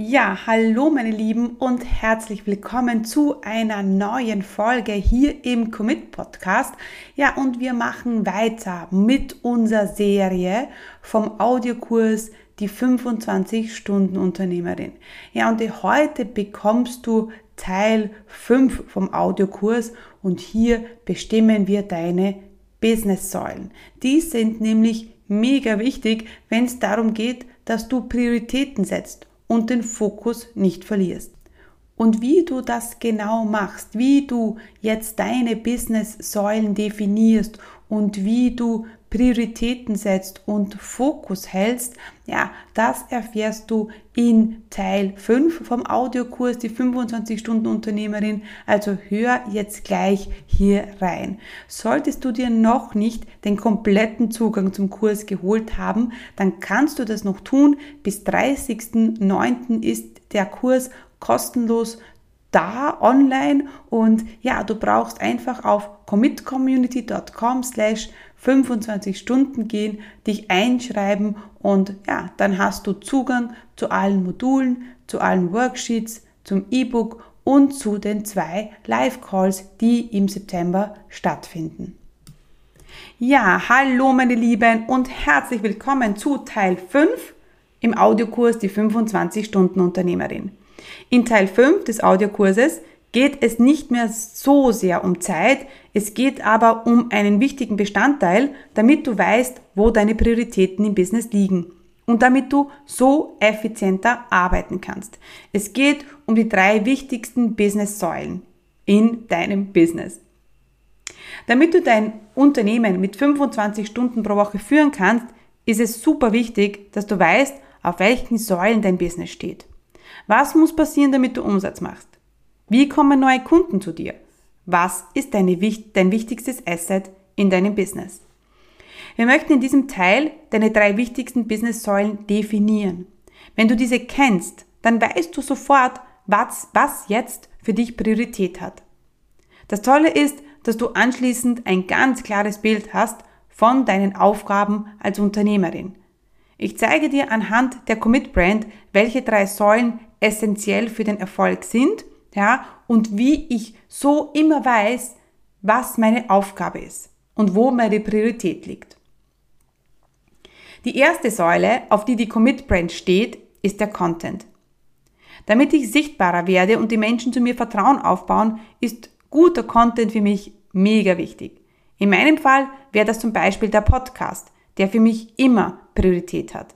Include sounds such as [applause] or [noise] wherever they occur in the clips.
Ja, hallo meine Lieben und herzlich willkommen zu einer neuen Folge hier im Commit Podcast. Ja, und wir machen weiter mit unserer Serie vom Audiokurs die 25 Stunden Unternehmerin. Ja, und heute bekommst du Teil 5 vom Audiokurs und hier bestimmen wir deine Business-Säulen. Die sind nämlich mega wichtig, wenn es darum geht, dass du Prioritäten setzt und den Fokus nicht verlierst. Und wie du das genau machst, wie du jetzt deine Business-Säulen definierst und wie du Prioritäten setzt und Fokus hältst, ja, das erfährst du in Teil 5 vom Audiokurs, die 25 Stunden Unternehmerin. Also hör jetzt gleich hier rein. Solltest du dir noch nicht den kompletten Zugang zum Kurs geholt haben, dann kannst du das noch tun. Bis 30.09. ist der Kurs kostenlos da online und ja, du brauchst einfach auf commitcommunity.com slash 25 Stunden gehen, dich einschreiben und ja, dann hast du Zugang zu allen Modulen, zu allen Worksheets, zum E-Book und zu den zwei Live-Calls, die im September stattfinden. Ja, hallo meine Lieben und herzlich willkommen zu Teil 5 im Audiokurs die 25 Stunden Unternehmerin. In Teil 5 des Audiokurses geht es nicht mehr so sehr um Zeit, es geht aber um einen wichtigen Bestandteil, damit du weißt, wo deine Prioritäten im Business liegen und damit du so effizienter arbeiten kannst. Es geht um die drei wichtigsten Business-Säulen in deinem Business. Damit du dein Unternehmen mit 25 Stunden pro Woche führen kannst, ist es super wichtig, dass du weißt, auf welchen Säulen dein Business steht. Was muss passieren, damit du Umsatz machst? Wie kommen neue Kunden zu dir? Was ist deine, dein wichtigstes Asset in deinem Business? Wir möchten in diesem Teil deine drei wichtigsten Business-Säulen definieren. Wenn du diese kennst, dann weißt du sofort, was, was jetzt für dich Priorität hat. Das Tolle ist, dass du anschließend ein ganz klares Bild hast von deinen Aufgaben als Unternehmerin. Ich zeige dir anhand der Commit Brand, welche drei Säulen essentiell für den Erfolg sind, ja, und wie ich so immer weiß, was meine Aufgabe ist und wo meine Priorität liegt. Die erste Säule, auf die die Commit Brand steht, ist der Content. Damit ich sichtbarer werde und die Menschen zu mir Vertrauen aufbauen, ist guter Content für mich mega wichtig. In meinem Fall wäre das zum Beispiel der Podcast, der für mich immer Priorität hat.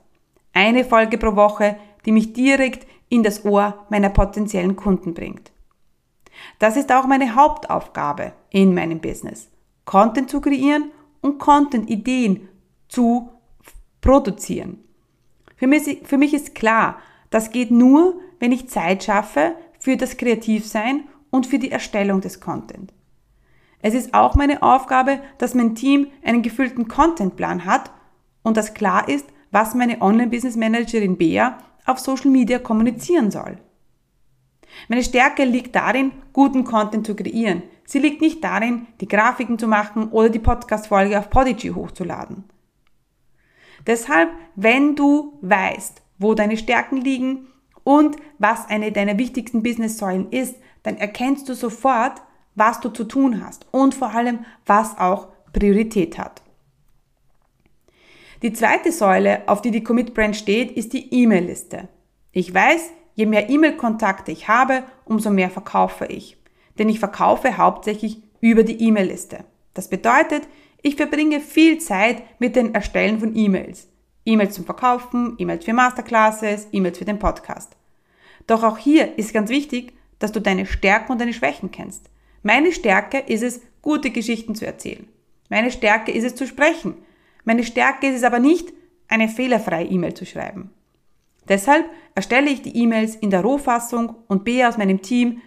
Eine Folge pro Woche, die mich direkt in das Ohr meiner potenziellen Kunden bringt. Das ist auch meine Hauptaufgabe in meinem Business. Content zu kreieren und Content-Ideen zu produzieren. Für mich, für mich ist klar, das geht nur, wenn ich Zeit schaffe für das Kreativsein und für die Erstellung des Content. Es ist auch meine Aufgabe, dass mein Team einen gefüllten Contentplan hat und dass klar ist, was meine Online-Business Managerin Bea auf Social Media kommunizieren soll. Meine Stärke liegt darin, guten Content zu kreieren. Sie liegt nicht darin, die Grafiken zu machen oder die Podcast-Folge auf Podigy hochzuladen. Deshalb, wenn du weißt, wo deine Stärken liegen und was eine deiner wichtigsten Business-Säulen ist, dann erkennst du sofort, was du zu tun hast und vor allem, was auch Priorität hat. Die zweite Säule, auf die die Commit Brand steht, ist die E-Mail-Liste. Ich weiß, je mehr E-Mail-Kontakte ich habe, umso mehr verkaufe ich. Denn ich verkaufe hauptsächlich über die E-Mail-Liste. Das bedeutet, ich verbringe viel Zeit mit dem Erstellen von E-Mails. E-Mails zum Verkaufen, E-Mails für Masterclasses, E-Mails für den Podcast. Doch auch hier ist ganz wichtig, dass du deine Stärken und deine Schwächen kennst. Meine Stärke ist es, gute Geschichten zu erzählen. Meine Stärke ist es zu sprechen. Meine Stärke ist es aber nicht, eine fehlerfreie E-Mail zu schreiben. Deshalb erstelle ich die E-Mails in der Rohfassung und Bea aus meinem Team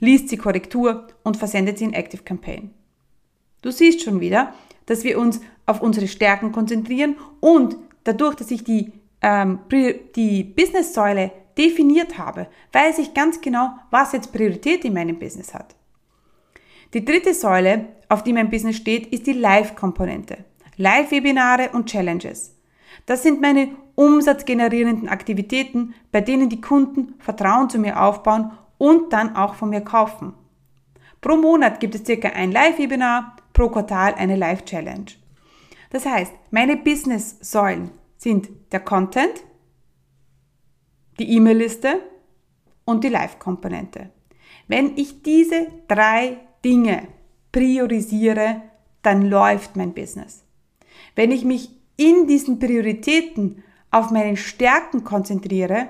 liest sie Korrektur und versendet sie in Active Campaign. Du siehst schon wieder, dass wir uns auf unsere Stärken konzentrieren und dadurch, dass ich die, ähm, die Business-Säule definiert habe, weiß ich ganz genau, was jetzt Priorität in meinem Business hat. Die dritte Säule, auf die mein Business steht, ist die Live-Komponente. Live-Webinare und Challenges. Das sind meine umsatzgenerierenden Aktivitäten, bei denen die Kunden Vertrauen zu mir aufbauen und dann auch von mir kaufen. Pro Monat gibt es circa ein Live-Webinar, pro Quartal eine Live-Challenge. Das heißt, meine Business-Säulen sind der Content, die E-Mail-Liste und die Live-Komponente. Wenn ich diese drei Dinge priorisiere, dann läuft mein Business. Wenn ich mich in diesen Prioritäten auf meine Stärken konzentriere,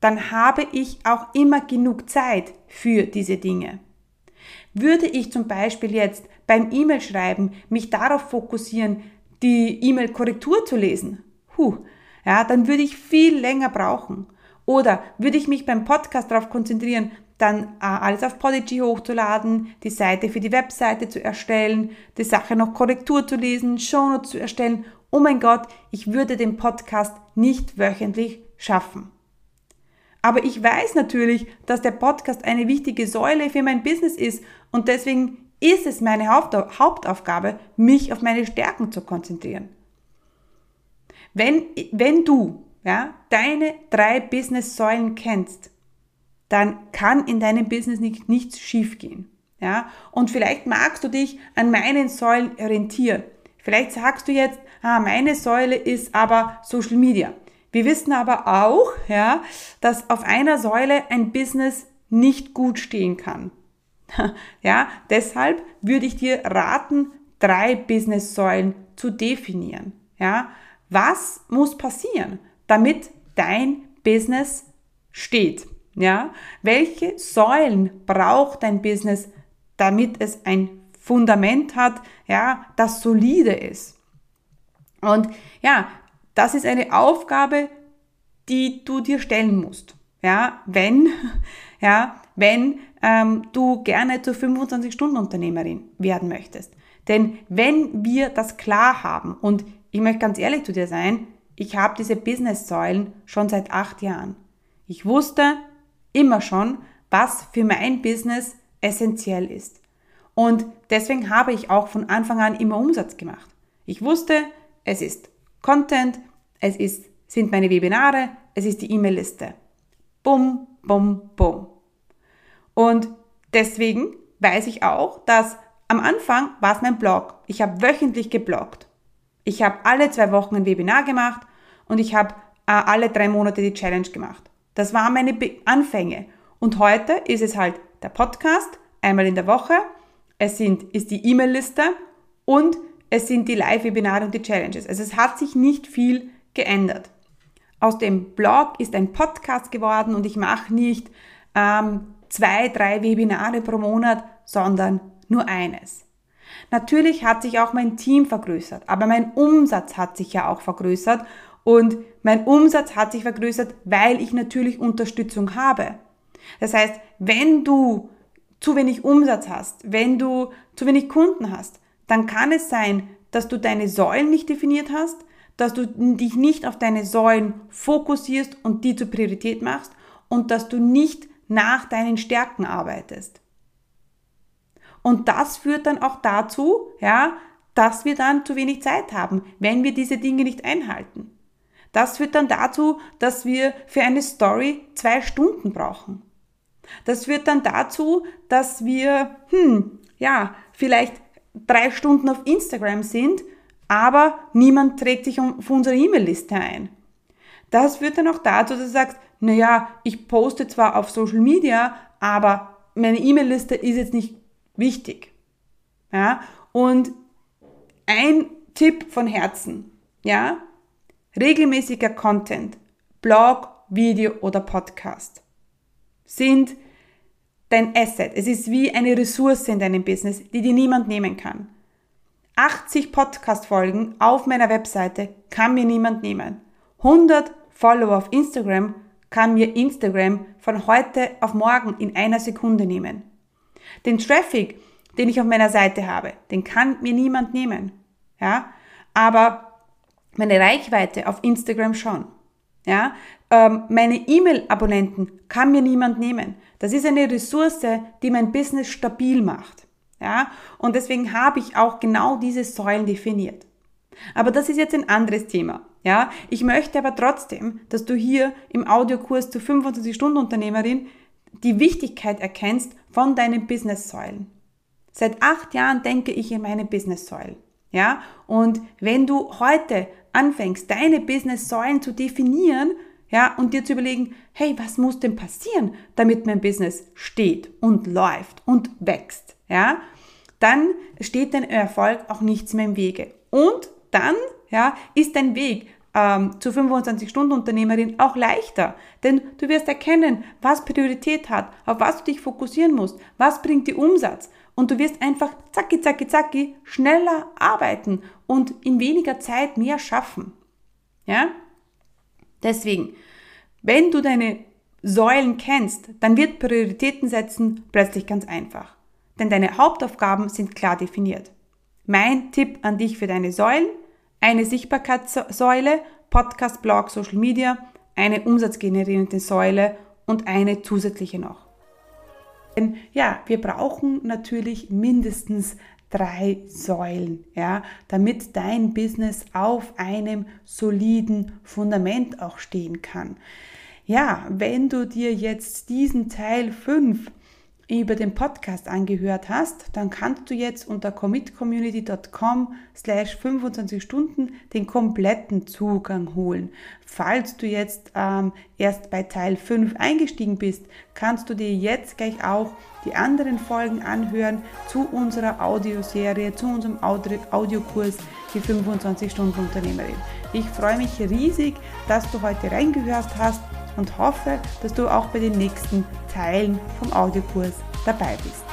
dann habe ich auch immer genug Zeit für diese Dinge. Würde ich zum Beispiel jetzt beim E-Mail-Schreiben mich darauf fokussieren, die E-Mail-Korrektur zu lesen, huh, ja, dann würde ich viel länger brauchen. Oder würde ich mich beim Podcast darauf konzentrieren, dann äh, alles auf Podigy hochzuladen, die Seite für die Webseite zu erstellen, die Sache noch Korrektur zu lesen, Shownotes zu erstellen. Oh mein Gott, ich würde den Podcast nicht wöchentlich schaffen. Aber ich weiß natürlich, dass der Podcast eine wichtige Säule für mein Business ist und deswegen ist es meine Hauptaufgabe, mich auf meine Stärken zu konzentrieren. Wenn, wenn du ja, deine drei Business-Säulen kennst, dann kann in deinem Business nicht, nichts schiefgehen. Ja? Und vielleicht magst du dich an meinen Säulen orientieren. Vielleicht sagst du jetzt, ah, meine Säule ist aber Social Media. Wir wissen aber auch, ja, dass auf einer Säule ein Business nicht gut stehen kann. [laughs] ja, deshalb würde ich dir raten, drei Business-Säulen zu definieren. Ja, was muss passieren, damit dein Business steht? Ja, welche Säulen braucht dein Business, damit es ein Fundament hat, ja, das solide ist? Und ja, das ist eine Aufgabe, die du dir stellen musst. Ja, wenn, [laughs] ja, wenn ähm, du gerne zur 25-Stunden-Unternehmerin werden möchtest. Denn wenn wir das klar haben, und ich möchte ganz ehrlich zu dir sein, ich habe diese Business-Säulen schon seit acht Jahren. Ich wusste immer schon, was für mein Business essentiell ist. Und deswegen habe ich auch von Anfang an immer Umsatz gemacht. Ich wusste, es ist Content, es ist, sind meine Webinare, es ist die E-Mail-Liste. Bum, bum, bum. Und deswegen weiß ich auch, dass am Anfang war es mein Blog. Ich habe wöchentlich gebloggt. Ich habe alle zwei Wochen ein Webinar gemacht und ich habe äh, alle drei Monate die Challenge gemacht. Das waren meine Be Anfänge. Und heute ist es halt der Podcast, einmal in der Woche. Es sind, ist die E-Mail-Liste und es sind die Live-Webinare und die Challenges. Also es hat sich nicht viel geändert. Aus dem Blog ist ein Podcast geworden und ich mache nicht ähm, zwei, drei Webinare pro Monat, sondern nur eines. Natürlich hat sich auch mein Team vergrößert, aber mein Umsatz hat sich ja auch vergrößert und mein Umsatz hat sich vergrößert, weil ich natürlich Unterstützung habe. Das heißt, wenn du zu wenig Umsatz hast, wenn du zu wenig Kunden hast, dann kann es sein, dass du deine Säulen nicht definiert hast, dass du dich nicht auf deine Säulen fokussierst und die zur Priorität machst und dass du nicht nach deinen Stärken arbeitest. Und das führt dann auch dazu, ja, dass wir dann zu wenig Zeit haben, wenn wir diese Dinge nicht einhalten. Das führt dann dazu, dass wir für eine Story zwei Stunden brauchen. Das führt dann dazu, dass wir, hm, ja, vielleicht drei Stunden auf Instagram sind, aber niemand trägt sich auf unsere E-Mail-Liste ein. Das führt dann auch dazu, dass du sagst, naja, ich poste zwar auf Social Media, aber meine E-Mail-Liste ist jetzt nicht wichtig. Ja, und ein Tipp von Herzen, ja, regelmäßiger Content, Blog, Video oder Podcast sind dein Asset. Es ist wie eine Ressource in deinem Business, die dir niemand nehmen kann. 80 Podcast-Folgen auf meiner Webseite kann mir niemand nehmen. 100 Follower auf Instagram kann mir Instagram von heute auf morgen in einer Sekunde nehmen. Den Traffic, den ich auf meiner Seite habe, den kann mir niemand nehmen. Ja, aber meine Reichweite auf Instagram schon. Ja, ähm, meine E-Mail-Abonnenten kann mir niemand nehmen. Das ist eine Ressource, die mein Business stabil macht. Ja, und deswegen habe ich auch genau diese Säulen definiert. Aber das ist jetzt ein anderes Thema. Ja, ich möchte aber trotzdem, dass du hier im Audiokurs zu 25 Stunden Unternehmerin die Wichtigkeit erkennst von deinen Business-Säulen. Seit acht Jahren denke ich in meine Business-Säulen. Ja, und wenn du heute anfängst, deine Business-Säulen zu definieren, ja, und dir zu überlegen, hey, was muss denn passieren, damit mein Business steht und läuft und wächst, ja, dann steht dein Erfolg auch nichts mehr im Wege. Und dann, ja, ist dein Weg ähm, zur 25-Stunden-Unternehmerin auch leichter, denn du wirst erkennen, was Priorität hat, auf was du dich fokussieren musst, was bringt dir Umsatz und du wirst einfach zacki, zacki, zacki schneller arbeiten und in weniger Zeit mehr schaffen. Ja? Deswegen, wenn du deine Säulen kennst, dann wird Prioritäten setzen plötzlich ganz einfach. Denn deine Hauptaufgaben sind klar definiert. Mein Tipp an dich für deine Säulen, eine Sichtbarkeitssäule, Podcast, Blog, Social Media, eine umsatzgenerierende Säule und eine zusätzliche noch. Denn ja, wir brauchen natürlich mindestens drei Säulen, ja, damit dein Business auf einem soliden Fundament auch stehen kann. Ja, wenn du dir jetzt diesen Teil 5 über den Podcast angehört hast, dann kannst du jetzt unter commitcommunity.com slash 25 Stunden den kompletten Zugang holen. Falls du jetzt ähm, erst bei Teil 5 eingestiegen bist, kannst du dir jetzt gleich auch die anderen Folgen anhören zu unserer Audioserie, zu unserem Audiokurs die 25 Stunden Unternehmerin. Ich freue mich riesig, dass du heute reingehört hast und hoffe, dass du auch bei den nächsten Teilen vom Audiokurs dabei bist.